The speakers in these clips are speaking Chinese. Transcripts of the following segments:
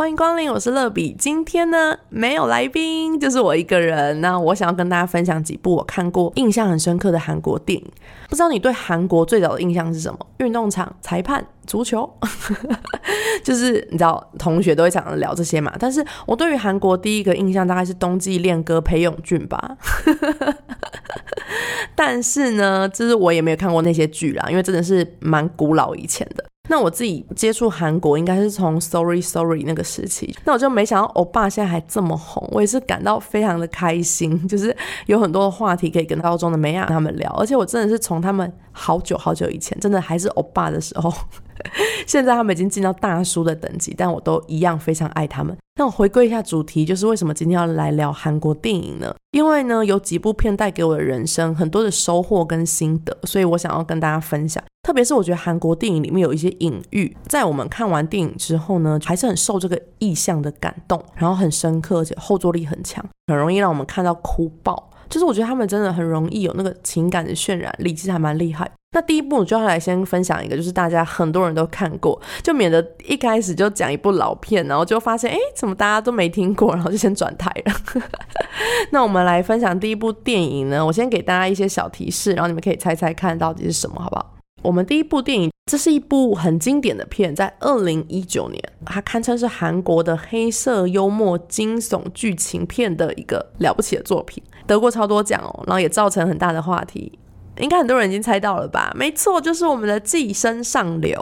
欢迎光临，我是乐比。今天呢，没有来宾，就是我一个人。那我想要跟大家分享几部我看过、印象很深刻的韩国电影。不知道你对韩国最早的印象是什么？运动场、裁判、足球，就是你知道，同学都会常常聊这些嘛。但是我对于韩国第一个印象大概是冬季恋歌裴勇俊吧。但是呢，就是我也没有看过那些剧啦，因为真的是蛮古老以前的。那我自己接触韩国应该是从 Sorry Sorry 那个时期，那我就没想到欧巴现在还这么红，我也是感到非常的开心，就是有很多的话题可以跟高中的美雅他们聊，而且我真的是从他们好久好久以前，真的还是欧巴的时候。现在他们已经进到大叔的等级，但我都一样非常爱他们。那我回归一下主题，就是为什么今天要来聊韩国电影呢？因为呢，有几部片带给我的人生很多的收获跟心得，所以我想要跟大家分享。特别是我觉得韩国电影里面有一些隐喻，在我们看完电影之后呢，还是很受这个意象的感动，然后很深刻，而且后坐力很强，很容易让我们看到哭爆。就是我觉得他们真的很容易有那个情感的渲染力，其实还蛮厉害。那第一部我就要来先分享一个，就是大家很多人都看过，就免得一开始就讲一部老片，然后就发现哎，怎么大家都没听过，然后就先转台了。那我们来分享第一部电影呢，我先给大家一些小提示，然后你们可以猜猜看到底是什么，好不好？我们第一部电影，这是一部很经典的片，在二零一九年，它堪称是韩国的黑色幽默惊悚剧情片的一个了不起的作品，得过超多奖哦，然后也造成很大的话题。应该很多人已经猜到了吧？没错，就是我们的《寄生上流》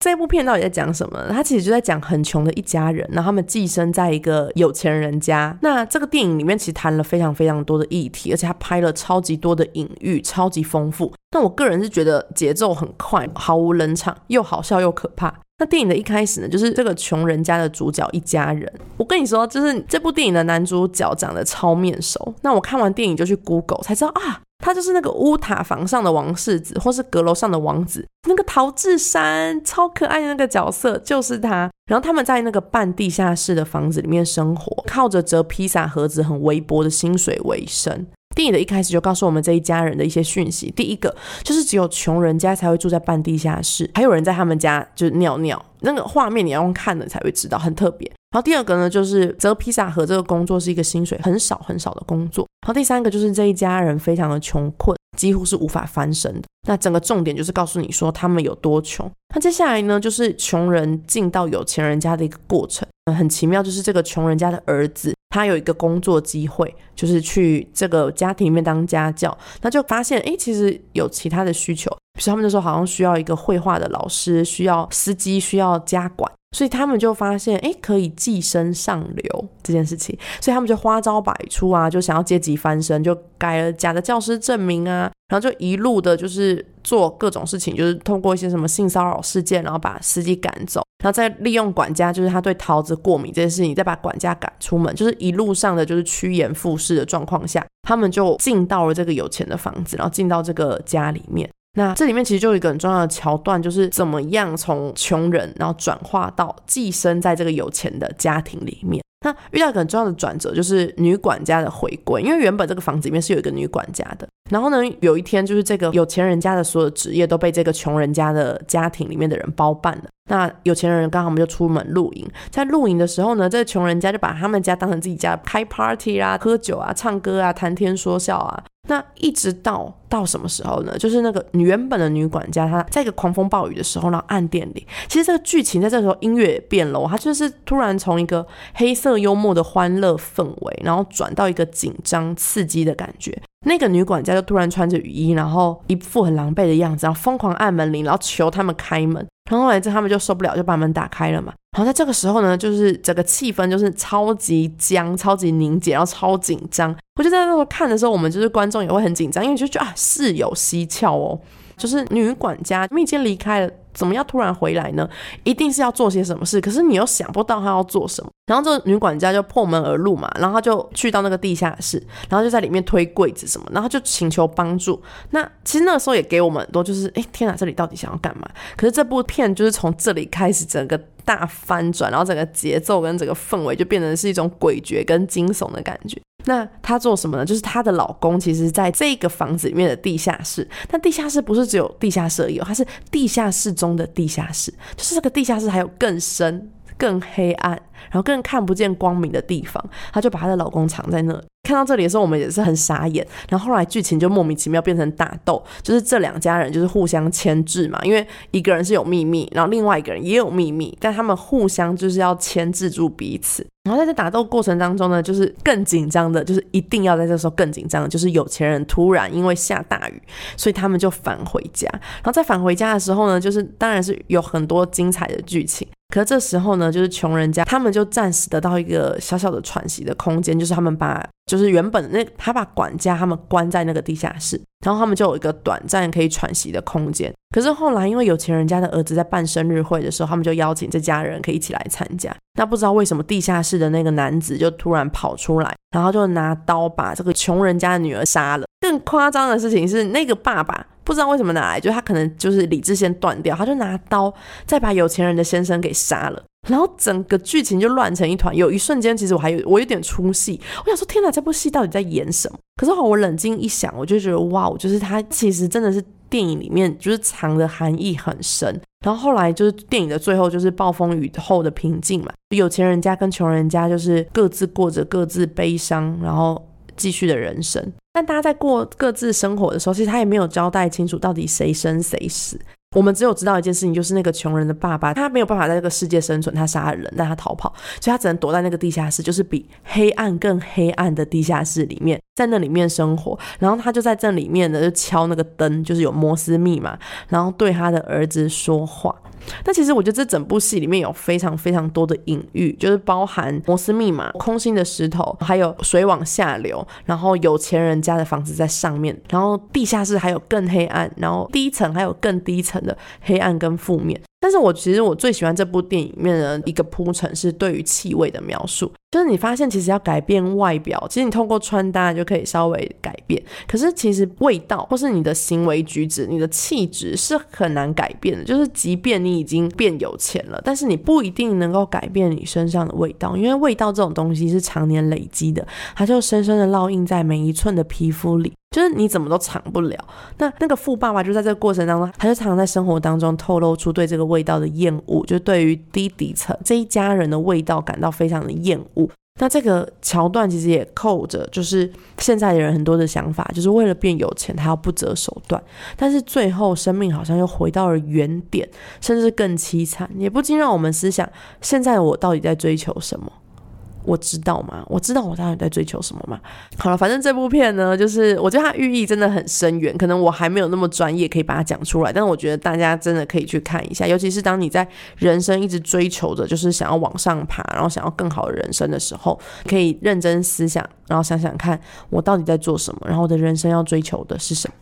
这部片到底在讲什么？它其实就在讲很穷的一家人，然后他们寄生在一个有钱人家。那这个电影里面其实谈了非常非常多的议题，而且它拍了超级多的隐喻，超级丰富。那我个人是觉得节奏很快，毫无冷场，又好笑又可怕。那电影的一开始呢，就是这个穷人家的主角一家人。我跟你说，就是这部电影的男主角长得超面熟。那我看完电影就去 Google 才知道啊。他就是那个屋塔房上的王世子，或是阁楼上的王子，那个陶志山超可爱的那个角色就是他。然后他们在那个半地下室的房子里面生活，靠着折披萨盒子很微薄的薪水为生。电影的一开始就告诉我们这一家人的一些讯息。第一个就是只有穷人家才会住在半地下室，还有人在他们家就是尿尿，那个画面你要用看了才会知道，很特别。然后第二个呢，就是折披萨盒这个工作是一个薪水很少很少的工作。然后第三个就是这一家人非常的穷困，几乎是无法翻身的。那整个重点就是告诉你说他们有多穷。那接下来呢，就是穷人进到有钱人家的一个过程。很奇妙，就是这个穷人家的儿子，他有一个工作机会，就是去这个家庭里面当家教。那就发现，哎，其实有其他的需求，比如他们那时候好像需要一个绘画的老师，需要司机，需要家管。所以他们就发现，哎，可以寄生上流这件事情，所以他们就花招百出啊，就想要阶级翻身，就改了假的教师证明啊，然后就一路的，就是做各种事情，就是通过一些什么性骚扰事件，然后把司机赶走，然后再利用管家，就是他对桃子过敏这件事情，再把管家赶出门，就是一路上的就是趋炎附势的状况下，他们就进到了这个有钱的房子，然后进到这个家里面。那这里面其实就有一个很重要的桥段，就是怎么样从穷人，然后转化到寄生在这个有钱的家庭里面。那遇到一个很重要的转折，就是女管家的回归。因为原本这个房子里面是有一个女管家的，然后呢，有一天就是这个有钱人家的所有职业都被这个穷人家的家庭里面的人包办了。那有钱人刚好我们就出门露营，在露营的时候呢，这个穷人家就把他们家当成自己家，开 party 啊，喝酒啊，唱歌啊，谈天说笑啊。那一直到到什么时候呢？就是那个原本的女管家，她在一个狂风暴雨的时候，然后暗店里，其实这个剧情在这时候音乐也变了，它就是突然从一个黑色幽默的欢乐氛围，然后转到一个紧张刺激的感觉。那个女管家就突然穿着雨衣，然后一副很狼狈的样子，然后疯狂按门铃，然后求他们开门。然后来之后他们就受不了，就把门打开了嘛。然后在这个时候呢，就是整个气氛就是超级僵、超级凝结，然后超紧张。我就在那时候看的时候，我们就是观众也会很紧张，因为就觉得啊，事有蹊跷哦。就是女管家，已经离开了怎么要突然回来呢？一定是要做些什么事，可是你又想不到他要做什么。然后这个女管家就破门而入嘛，然后她就去到那个地下室，然后就在里面推柜子什么，然后就请求帮助。那其实那时候也给我们很多，就是哎天哪，这里到底想要干嘛？可是这部片就是从这里开始整个大翻转，然后整个节奏跟整个氛围就变成是一种诡谲跟惊悚的感觉。那她做什么呢？就是她的老公，其实在这个房子里面的地下室。但地下室不是只有地下室有，它是地下室中的地下室，就是这个地下室还有更深、更黑暗，然后更看不见光明的地方。她就把她的老公藏在那。看到这里的时候，我们也是很傻眼。然后后来剧情就莫名其妙变成打斗，就是这两家人就是互相牵制嘛，因为一个人是有秘密，然后另外一个人也有秘密，但他们互相就是要牵制住彼此。然后在这打斗过程当中呢，就是更紧张的，就是一定要在这时候更紧张的，就是有钱人突然因为下大雨，所以他们就返回家。然后在返回家的时候呢，就是当然是有很多精彩的剧情。可是这时候呢，就是穷人家他们就暂时得到一个小小的喘息的空间，就是他们把。就是原本那他把管家他们关在那个地下室，然后他们就有一个短暂可以喘息的空间。可是后来因为有钱人家的儿子在办生日会的时候，他们就邀请这家人可以一起来参加。那不知道为什么地下室的那个男子就突然跑出来，然后就拿刀把这个穷人家的女儿杀了。更夸张的事情是，那个爸爸不知道为什么拿来，就他可能就是理智先断掉，他就拿刀再把有钱人的先生给杀了。然后整个剧情就乱成一团，有一瞬间其实我还有我有点出戏，我想说天哪，这部戏到底在演什么？可是我冷静一想，我就觉得哇，就是他其实真的是电影里面就是藏的含义很深。然后后来就是电影的最后就是暴风雨后的平静嘛，有钱人家跟穷人家就是各自过着各自悲伤，然后继续的人生。但大家在过各自生活的时候，其实他也没有交代清楚到底谁生谁死。我们只有知道一件事情，就是那个穷人的爸爸，他没有办法在这个世界生存，他杀了人，但他逃跑，所以他只能躲在那个地下室，就是比黑暗更黑暗的地下室里面，在那里面生活。然后他就在这里面呢，就敲那个灯，就是有摩斯密码，然后对他的儿子说话。但其实我觉得这整部戏里面有非常非常多的隐喻，就是包含摩斯密码、空心的石头，还有水往下流，然后有钱人家的房子在上面，然后地下室还有更黑暗，然后低层还有更低层的黑暗跟负面。但是我其实我最喜欢这部电影里面的一个铺陈是对于气味的描述，就是你发现其实要改变外表，其实你通过穿搭就可以稍微改变，可是其实味道或是你的行为举止、你的气质是很难改变的。就是即便你已经变有钱了，但是你不一定能够改变你身上的味道，因为味道这种东西是常年累积的，它就深深的烙印在每一寸的皮肤里。就是你怎么都藏不了。那那个富爸爸就在这个过程当中，他就常常在生活当中透露出对这个味道的厌恶，就对于低底层这一家人的味道感到非常的厌恶。那这个桥段其实也扣着，就是现在的人很多的想法，就是为了变有钱，他要不择手段。但是最后生命好像又回到了原点，甚至更凄惨，也不禁让我们思想：现在我到底在追求什么？我知道吗？我知道我到底在追求什么吗？好了，反正这部片呢，就是我觉得它寓意真的很深远。可能我还没有那么专业，可以把它讲出来。但是我觉得大家真的可以去看一下，尤其是当你在人生一直追求着，就是想要往上爬，然后想要更好的人生的时候，可以认真思想，然后想想看我到底在做什么，然后我的人生要追求的是什么。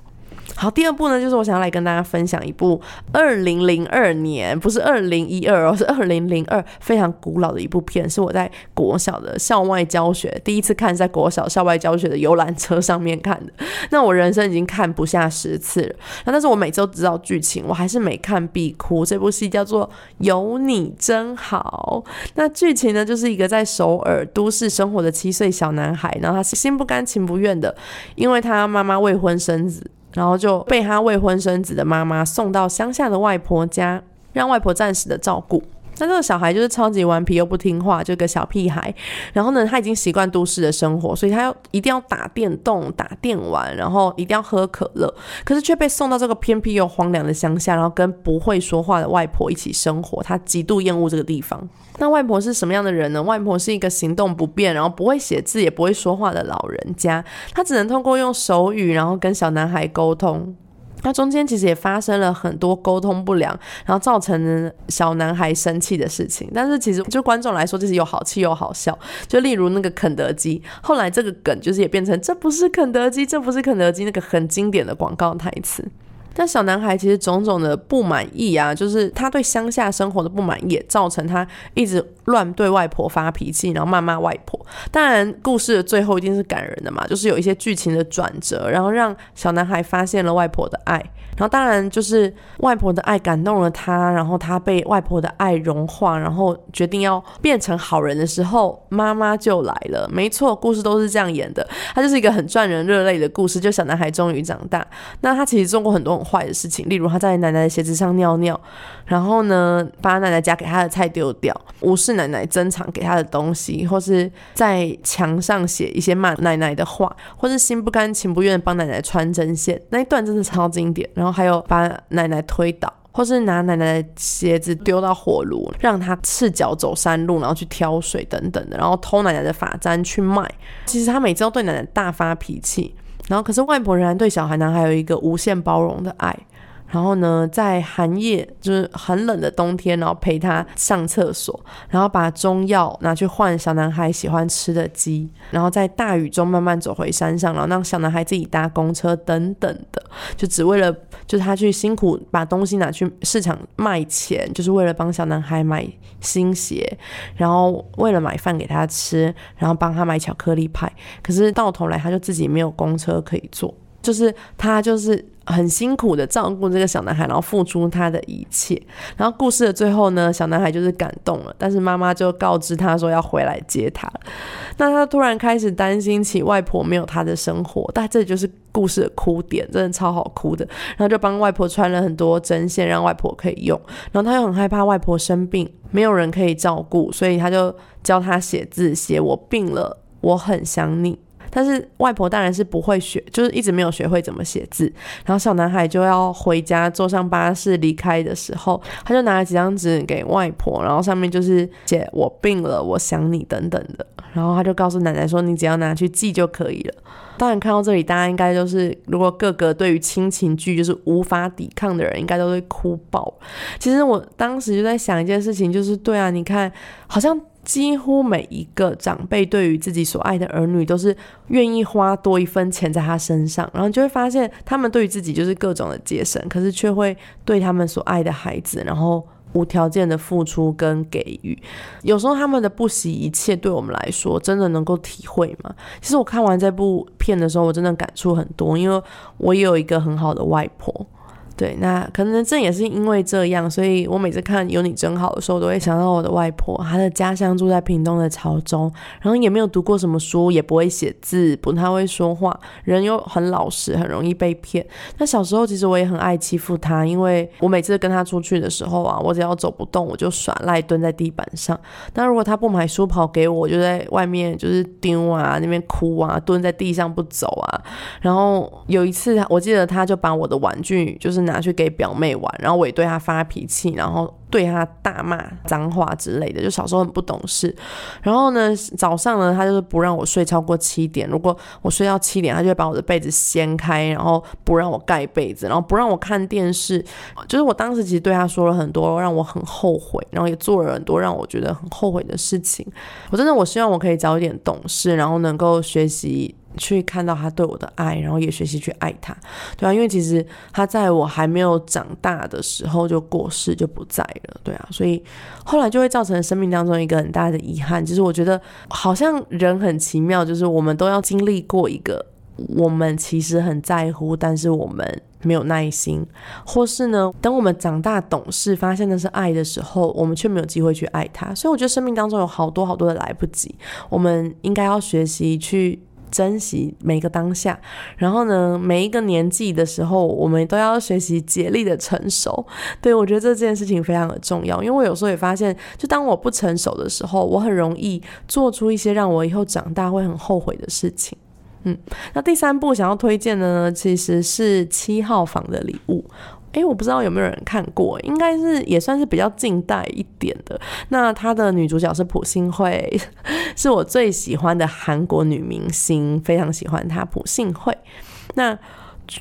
好，第二部呢，就是我想要来跟大家分享一部二零零二年，不是二零一二哦，是二零零二，非常古老的一部片，是我在国小的校外教学第一次看，在国小校外教学的游览车上面看的。那我人生已经看不下十次了，那但是我每周知道剧情，我还是每看必哭。这部戏叫做《有你真好》，那剧情呢，就是一个在首尔都市生活的七岁小男孩，然后他是心不甘情不愿的，因为他妈妈未婚生子。然后就被他未婚生子的妈妈送到乡下的外婆家，让外婆暂时的照顾。那这个小孩就是超级顽皮又不听话，就个小屁孩。然后呢，他已经习惯都市的生活，所以他要一定要打电动、打电玩，然后一定要喝可乐。可是却被送到这个偏僻又荒凉的乡下，然后跟不会说话的外婆一起生活。他极度厌恶这个地方。那外婆是什么样的人呢？外婆是一个行动不便，然后不会写字也不会说话的老人家。他只能通过用手语，然后跟小男孩沟通。那中间其实也发生了很多沟通不良，然后造成小男孩生气的事情。但是其实就观众来说，就是又好气又好笑。就例如那个肯德基，后来这个梗就是也变成这不是肯德基，这不是肯德基那个很经典的广告台词。但小男孩其实种种的不满意啊，就是他对乡下生活的不满意，也造成他一直乱对外婆发脾气，然后谩骂外婆。当然，故事的最后一定是感人的嘛，就是有一些剧情的转折，然后让小男孩发现了外婆的爱，然后当然就是外婆的爱感动了他，然后他被外婆的爱融化，然后决定要变成好人的时候，妈妈就来了。没错，故事都是这样演的，它就是一个很赚人热泪的故事。就小男孩终于长大，那他其实做过很多很坏的事情，例如他在奶奶的鞋子上尿尿，然后呢把奶奶夹给他的菜丢掉，无视奶奶珍藏给他的东西，或是在墙上写一些骂奶奶的话，或是心不甘情不愿帮奶奶穿针线，那一段真的超经典。然后还有把奶奶推倒，或是拿奶奶的鞋子丢到火炉，让她赤脚走山路，然后去挑水等等的，然后偷奶奶的发簪去卖。其实他每次都对奶奶大发脾气，然后可是外婆仍然对小孩男孩有一个无限包容的爱。然后呢，在寒夜就是很冷的冬天，然后陪他上厕所，然后把中药拿去换小男孩喜欢吃的鸡，然后在大雨中慢慢走回山上，然后让小男孩自己搭公车等等的，就只为了就是他去辛苦把东西拿去市场卖钱，就是为了帮小男孩买新鞋，然后为了买饭给他吃，然后帮他买巧克力派，可是到头来他就自己没有公车可以坐。就是他，就是很辛苦的照顾这个小男孩，然后付出他的一切。然后故事的最后呢，小男孩就是感动了，但是妈妈就告知他说要回来接他。那他突然开始担心起外婆没有他的生活，但这就是故事的哭点，真的超好哭的。然后就帮外婆穿了很多针线，让外婆可以用。然后他又很害怕外婆生病，没有人可以照顾，所以他就教他写字，写我病了，我很想你。但是外婆当然是不会学，就是一直没有学会怎么写字。然后小男孩就要回家，坐上巴士离开的时候，他就拿了几张纸给外婆，然后上面就是写“我病了，我想你”等等的。然后他就告诉奶奶说：“你只要拿去寄就可以了。”当然看到这里，大家应该都是，如果各个对于亲情剧就是无法抵抗的人，应该都会哭爆。其实我当时就在想一件事情，就是对啊，你看，好像。几乎每一个长辈对于自己所爱的儿女，都是愿意花多一分钱在他身上，然后就会发现他们对于自己就是各种的节省，可是却会对他们所爱的孩子，然后无条件的付出跟给予。有时候他们的不惜一切，对我们来说，真的能够体会吗？其实我看完这部片的时候，我真的感触很多，因为我也有一个很好的外婆。对，那可能正也是因为这样，所以我每次看有你真好的时候，都会想到我的外婆。她的家乡住在屏东的潮州，然后也没有读过什么书，也不会写字，不太会说话，人又很老实，很容易被骗。那小时候其实我也很爱欺负她，因为我每次跟她出去的时候啊，我只要走不动，我就耍赖蹲在地板上。那如果她不买书跑给我，我就在外面就是丢啊，那边哭啊，蹲在地上不走啊。然后有一次，我记得她就把我的玩具就是。拿去给表妹玩，然后我也对她发脾气，然后对他大骂脏话之类的。就小时候很不懂事，然后呢，早上呢，他就是不让我睡超过七点。如果我睡到七点，他就会把我的被子掀开，然后不让我盖被子，然后不让我看电视。就是我当时其实对他说了很多让我很后悔，然后也做了很多让我觉得很后悔的事情。我真的我希望我可以早一点懂事，然后能够学习。去看到他对我的爱，然后也学习去爱他，对啊，因为其实他在我还没有长大的时候就过世就不在对啊，所以后来就会造成生命当中一个很大的遗憾。其实我觉得好像人很奇妙，就是我们都要经历过一个我们其实很在乎，但是我们没有耐心，或是呢，等我们长大懂事，发现那是爱的时候，我们却没有机会去爱他。所以我觉得生命当中有好多好多的来不及，我们应该要学习去。珍惜每个当下，然后呢，每一个年纪的时候，我们都要学习竭力的成熟。对我觉得这件事情非常的重要，因为我有时候也发现，就当我不成熟的时候，我很容易做出一些让我以后长大会很后悔的事情。嗯，那第三部想要推荐的呢，其实是七号房的礼物。哎，我不知道有没有人看过，应该是也算是比较近代一点的。那她的女主角是朴信惠，是我最喜欢的韩国女明星，非常喜欢她朴信惠。那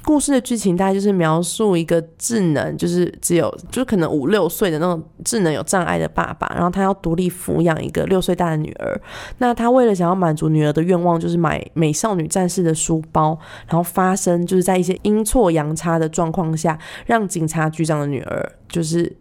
故事的剧情大概就是描述一个智能，就是只有就可能五六岁的那种智能有障碍的爸爸，然后他要独立抚养一个六岁大的女儿。那他为了想要满足女儿的愿望，就是买美少女战士的书包，然后发生就是在一些阴错阳差的状况下，让警察局长的女儿就是。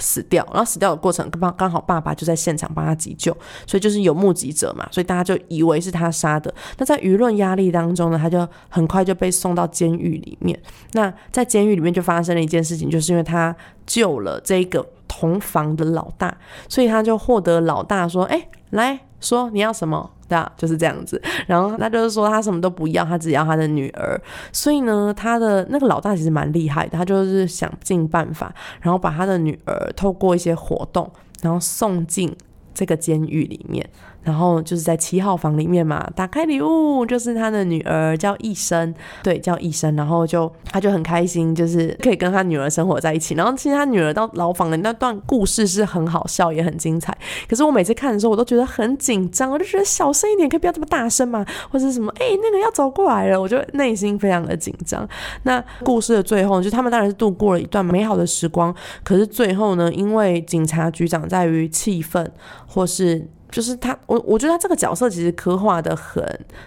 死掉，然后死掉的过程刚刚好爸爸就在现场帮他急救，所以就是有目击者嘛，所以大家就以为是他杀的。那在舆论压力当中呢，他就很快就被送到监狱里面。那在监狱里面就发生了一件事情，就是因为他救了这个同房的老大，所以他就获得老大说：“哎，来说你要什么。”对啊，就是这样子。然后他就是说他什么都不要，他只要他的女儿。所以呢，他的那个老大其实蛮厉害的，他就是想尽办法，然后把他的女儿透过一些活动，然后送进这个监狱里面。然后就是在七号房里面嘛，打开礼物就是他的女儿叫一生，对，叫一生，然后就他就很开心，就是可以跟他女儿生活在一起。然后其实他女儿到牢房的那段故事是很好笑，也很精彩。可是我每次看的时候，我都觉得很紧张，我就觉得小声一点，可以不要这么大声嘛，或者什么，哎，那个要走过来了，我就内心非常的紧张。那故事的最后，就他们当然是度过了一段美好的时光，可是最后呢，因为警察局长在于气愤，或是。就是他，我我觉得他这个角色其实刻画的很，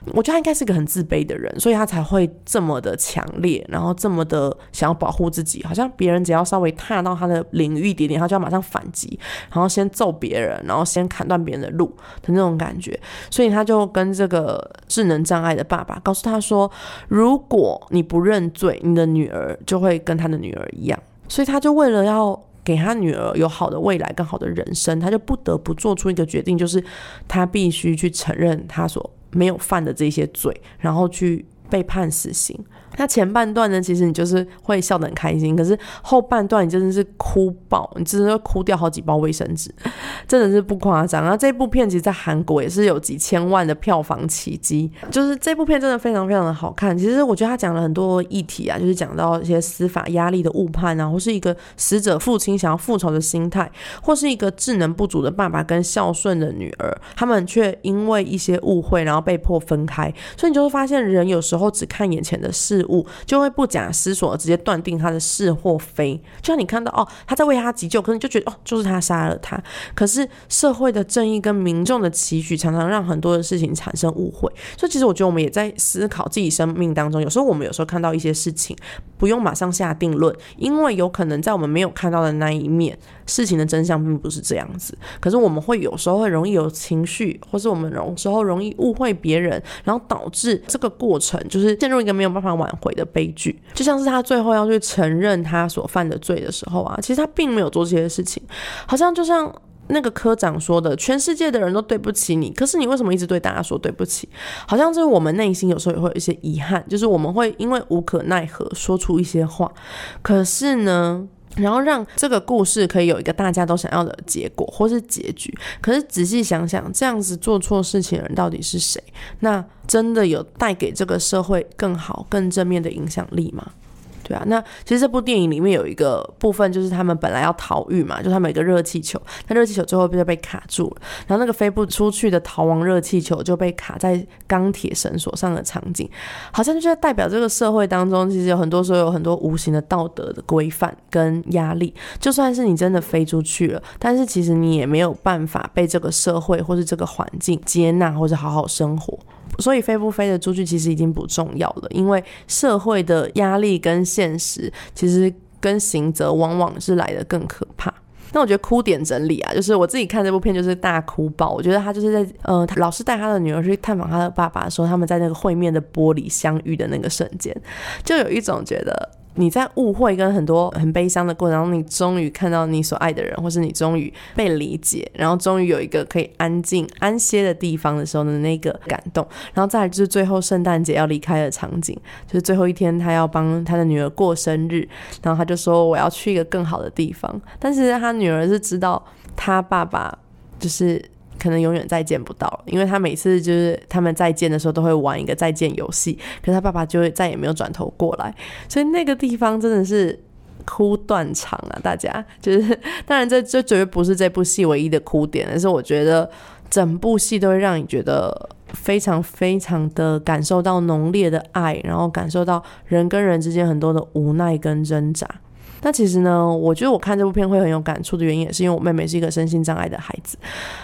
我觉得他应该是个很自卑的人，所以他才会这么的强烈，然后这么的想要保护自己，好像别人只要稍微踏到他的领域一点点，他就要马上反击，然后先揍别人，然后先砍断别人的路的那种感觉，所以他就跟这个智能障碍的爸爸告诉他说，如果你不认罪，你的女儿就会跟他的女儿一样，所以他就为了要。给他女儿有好的未来、更好的人生，他就不得不做出一个决定，就是他必须去承认他所没有犯的这些罪，然后去被判死刑。那前半段呢，其实你就是会笑得很开心，可是后半段你真的是哭爆，你真的会哭掉好几包卫生纸，真的是不夸张。然后这部片其实，在韩国也是有几千万的票房奇迹，就是这部片真的非常非常的好看。其实我觉得他讲了很多议题啊，就是讲到一些司法压力的误判啊，或是一个死者父亲想要复仇的心态，或是一个智能不足的爸爸跟孝顺的女儿，他们却因为一些误会，然后被迫分开。所以你就会发现，人有时候只看眼前的事。物就会不假思索直接断定他的是或非，就像你看到哦，他在为他急救，可能就觉得哦，就是他杀了他。可是社会的正义跟民众的期许，常常让很多的事情产生误会。所以其实我觉得我们也在思考自己生命当中，有时候我们有时候看到一些事情，不用马上下定论，因为有可能在我们没有看到的那一面，事情的真相并不是这样子。可是我们会有时候会容易有情绪，或是我们有时候容易误会别人，然后导致这个过程就是陷入一个没有办法挽。回的悲剧，就像是他最后要去承认他所犯的罪的时候啊，其实他并没有做这些事情，好像就像那个科长说的，全世界的人都对不起你，可是你为什么一直对大家说对不起？好像就是我们内心有时候也会有一些遗憾，就是我们会因为无可奈何说出一些话，可是呢？然后让这个故事可以有一个大家都想要的结果或是结局。可是仔细想想，这样子做错事情的人到底是谁？那真的有带给这个社会更好、更正面的影响力吗？对啊，那其实这部电影里面有一个部分，就是他们本来要逃狱嘛，就他们有个热气球，那热气球最后就被卡住了，然后那个飞不出去的逃亡热气球就被卡在钢铁绳索上的场景，好像就在代表这个社会当中，其实有很多时候有很多无形的道德的规范跟压力，就算是你真的飞出去了，但是其实你也没有办法被这个社会或是这个环境接纳或者好好生活。所以飞不飞得出去其实已经不重要了，因为社会的压力跟现实其实跟刑责往往是来的更可怕。那我觉得哭点整理啊，就是我自己看这部片就是大哭爆。我觉得他就是在呃，老师带他的女儿去探访他的爸爸的时候，他们在那个会面的玻璃相遇的那个瞬间，就有一种觉得。你在误会跟很多很悲伤的过程中，你终于看到你所爱的人，或是你终于被理解，然后终于有一个可以安静安歇的地方的时候的那个感动，然后再来就是最后圣诞节要离开的场景，就是最后一天他要帮他的女儿过生日，然后他就说我要去一个更好的地方，但是他女儿是知道他爸爸就是。可能永远再见不到，因为他每次就是他们再见的时候都会玩一个再见游戏，可是他爸爸就会再也没有转头过来，所以那个地方真的是哭断肠啊！大家就是，当然这这绝对不是这部戏唯一的哭点，但是我觉得整部戏都会让你觉得非常非常的感受到浓烈的爱，然后感受到人跟人之间很多的无奈跟挣扎。那其实呢，我觉得我看这部片会很有感触的原因，也是因为我妹妹是一个身心障碍的孩子。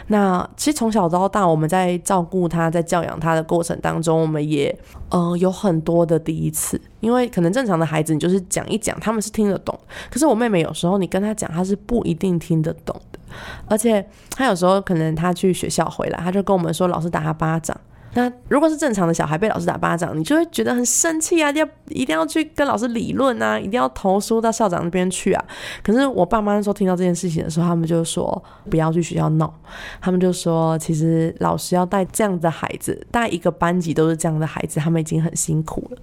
那其实从小到大，我们在照顾她、在教养她的过程当中，我们也呃有很多的第一次。因为可能正常的孩子，你就是讲一讲，他们是听得懂。可是我妹妹有时候你跟她讲，她是不一定听得懂的。而且她有时候可能她去学校回来，她就跟我们说，老师打她巴掌。那如果是正常的小孩被老师打巴掌，你就会觉得很生气啊，要一定要去跟老师理论啊，一定要投诉到校长那边去啊。可是我爸妈那时候听到这件事情的时候，他们就说不要去学校闹，他们就说其实老师要带这样的孩子，带一个班级都是这样的孩子，他们已经很辛苦了。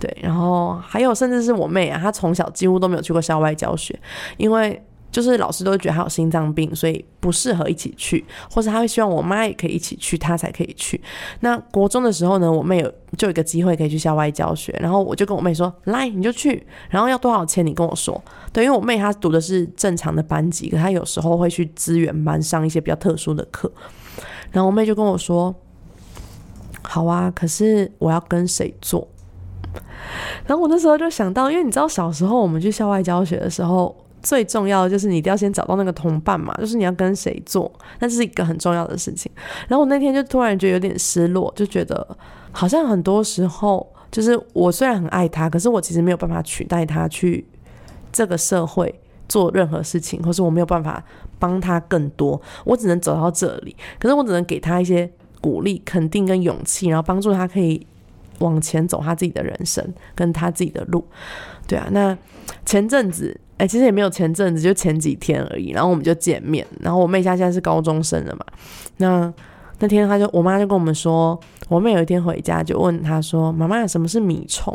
对，然后还有甚至是我妹啊，她从小几乎都没有去过校外教学，因为。就是老师都觉得他有心脏病，所以不适合一起去，或者他会希望我妈也可以一起去，他才可以去。那国中的时候呢，我妹有就有一个机会可以去校外教学，然后我就跟我妹说：“来，你就去，然后要多少钱？你跟我说。”对，因为我妹她读的是正常的班级，可她有时候会去资源班上一些比较特殊的课。然后我妹就跟我说：“好啊，可是我要跟谁做？”然后我那时候就想到，因为你知道小时候我们去校外教学的时候。最重要的就是你一定要先找到那个同伴嘛，就是你要跟谁做，那是一个很重要的事情。然后我那天就突然觉得有点失落，就觉得好像很多时候，就是我虽然很爱他，可是我其实没有办法取代他去这个社会做任何事情，或是我没有办法帮他更多，我只能走到这里。可是我只能给他一些鼓励、肯定跟勇气，然后帮助他可以往前走他自己的人生跟他自己的路。对啊，那前阵子。哎，其实也没有前阵子，就前几天而已。然后我们就见面，然后我妹家现在是高中生了嘛。那那天他就我妈就跟我们说，我妹有一天回家就问他说：“妈妈，什么是米虫？”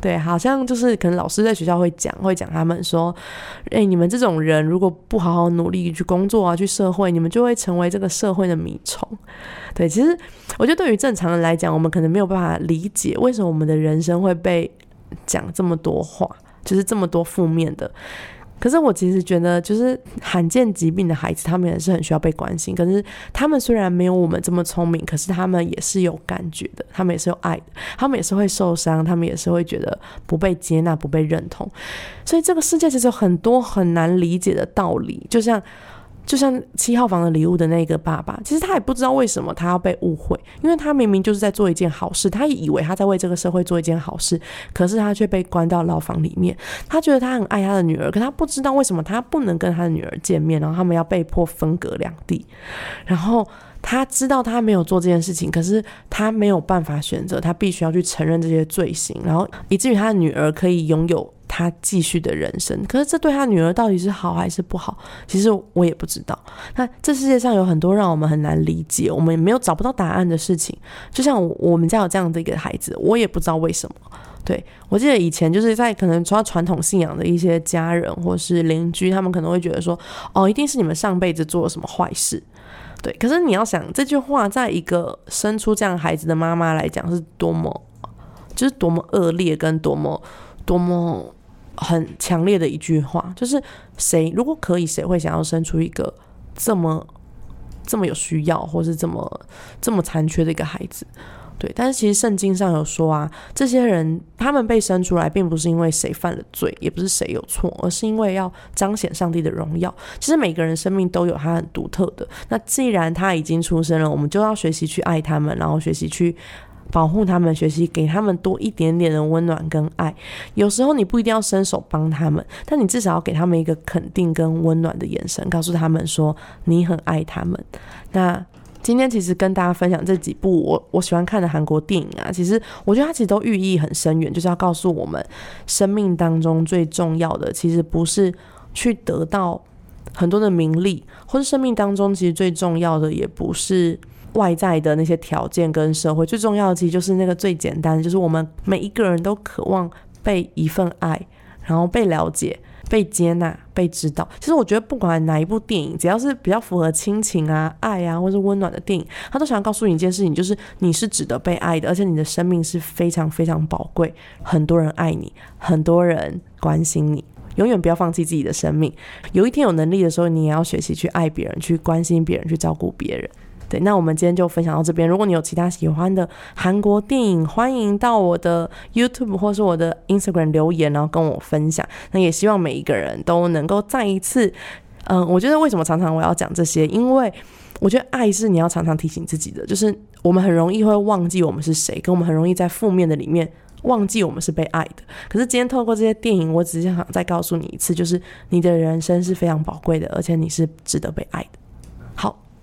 对，好像就是可能老师在学校会讲，会讲他们说：“哎，你们这种人如果不好好努力去工作啊，去社会，你们就会成为这个社会的米虫。”对，其实我觉得对于正常人来讲，我们可能没有办法理解为什么我们的人生会被讲这么多话。就是这么多负面的，可是我其实觉得，就是罕见疾病的孩子，他们也是很需要被关心。可是他们虽然没有我们这么聪明，可是他们也是有感觉的，他们也是有爱的，他们也是会受伤，他们也是会觉得不被接纳、不被认同。所以这个世界其实有很多很难理解的道理，就像。就像七号房的礼物的那个爸爸，其实他也不知道为什么他要被误会，因为他明明就是在做一件好事，他也以为他在为这个社会做一件好事，可是他却被关到牢房里面。他觉得他很爱他的女儿，可他不知道为什么他不能跟他的女儿见面，然后他们要被迫分隔两地。然后他知道他没有做这件事情，可是他没有办法选择，他必须要去承认这些罪行，然后以至于他的女儿可以拥有。他继续的人生，可是这对他女儿到底是好还是不好？其实我也不知道。那这世界上有很多让我们很难理解，我们也没有找不到答案的事情。就像我们家有这样的一个孩子，我也不知道为什么。对我记得以前就是在可能说传统信仰的一些家人或是邻居，他们可能会觉得说，哦，一定是你们上辈子做了什么坏事。对，可是你要想这句话，在一个生出这样孩子的妈妈来讲，是多么就是多么恶劣，跟多么多么。很强烈的一句话，就是谁如果可以，谁会想要生出一个这么这么有需要，或是这么这么残缺的一个孩子？对，但是其实圣经上有说啊，这些人他们被生出来，并不是因为谁犯了罪，也不是谁有错，而是因为要彰显上帝的荣耀。其实每个人生命都有他很独特的。那既然他已经出生了，我们就要学习去爱他们，然后学习去。保护他们，学习给他们多一点点的温暖跟爱。有时候你不一定要伸手帮他们，但你至少要给他们一个肯定跟温暖的眼神，告诉他们说你很爱他们。那今天其实跟大家分享这几部我我喜欢看的韩国电影啊，其实我觉得它其实都寓意很深远，就是要告诉我们，生命当中最重要的其实不是去得到很多的名利，或者生命当中其实最重要的也不是。外在的那些条件跟社会最重要的，其实就是那个最简单，就是我们每一个人都渴望被一份爱，然后被了解、被接纳、被知道。其实我觉得，不管哪一部电影，只要是比较符合亲情啊、爱啊，或是温暖的电影，他都想要告诉你一件事情，就是你是值得被爱的，而且你的生命是非常非常宝贵，很多人爱你，很多人关心你，永远不要放弃自己的生命。有一天有能力的时候，你也要学习去爱别人，去关心别人，去照顾别人。对，那我们今天就分享到这边。如果你有其他喜欢的韩国电影，欢迎到我的 YouTube 或是我的 Instagram 留言，然后跟我分享。那也希望每一个人都能够再一次，嗯，我觉得为什么常常我要讲这些，因为我觉得爱是你要常常提醒自己的，就是我们很容易会忘记我们是谁，跟我们很容易在负面的里面。忘记我们是被爱的，可是今天透过这些电影，我只是想再告诉你一次，就是你的人生是非常宝贵的，而且你是值得被爱的。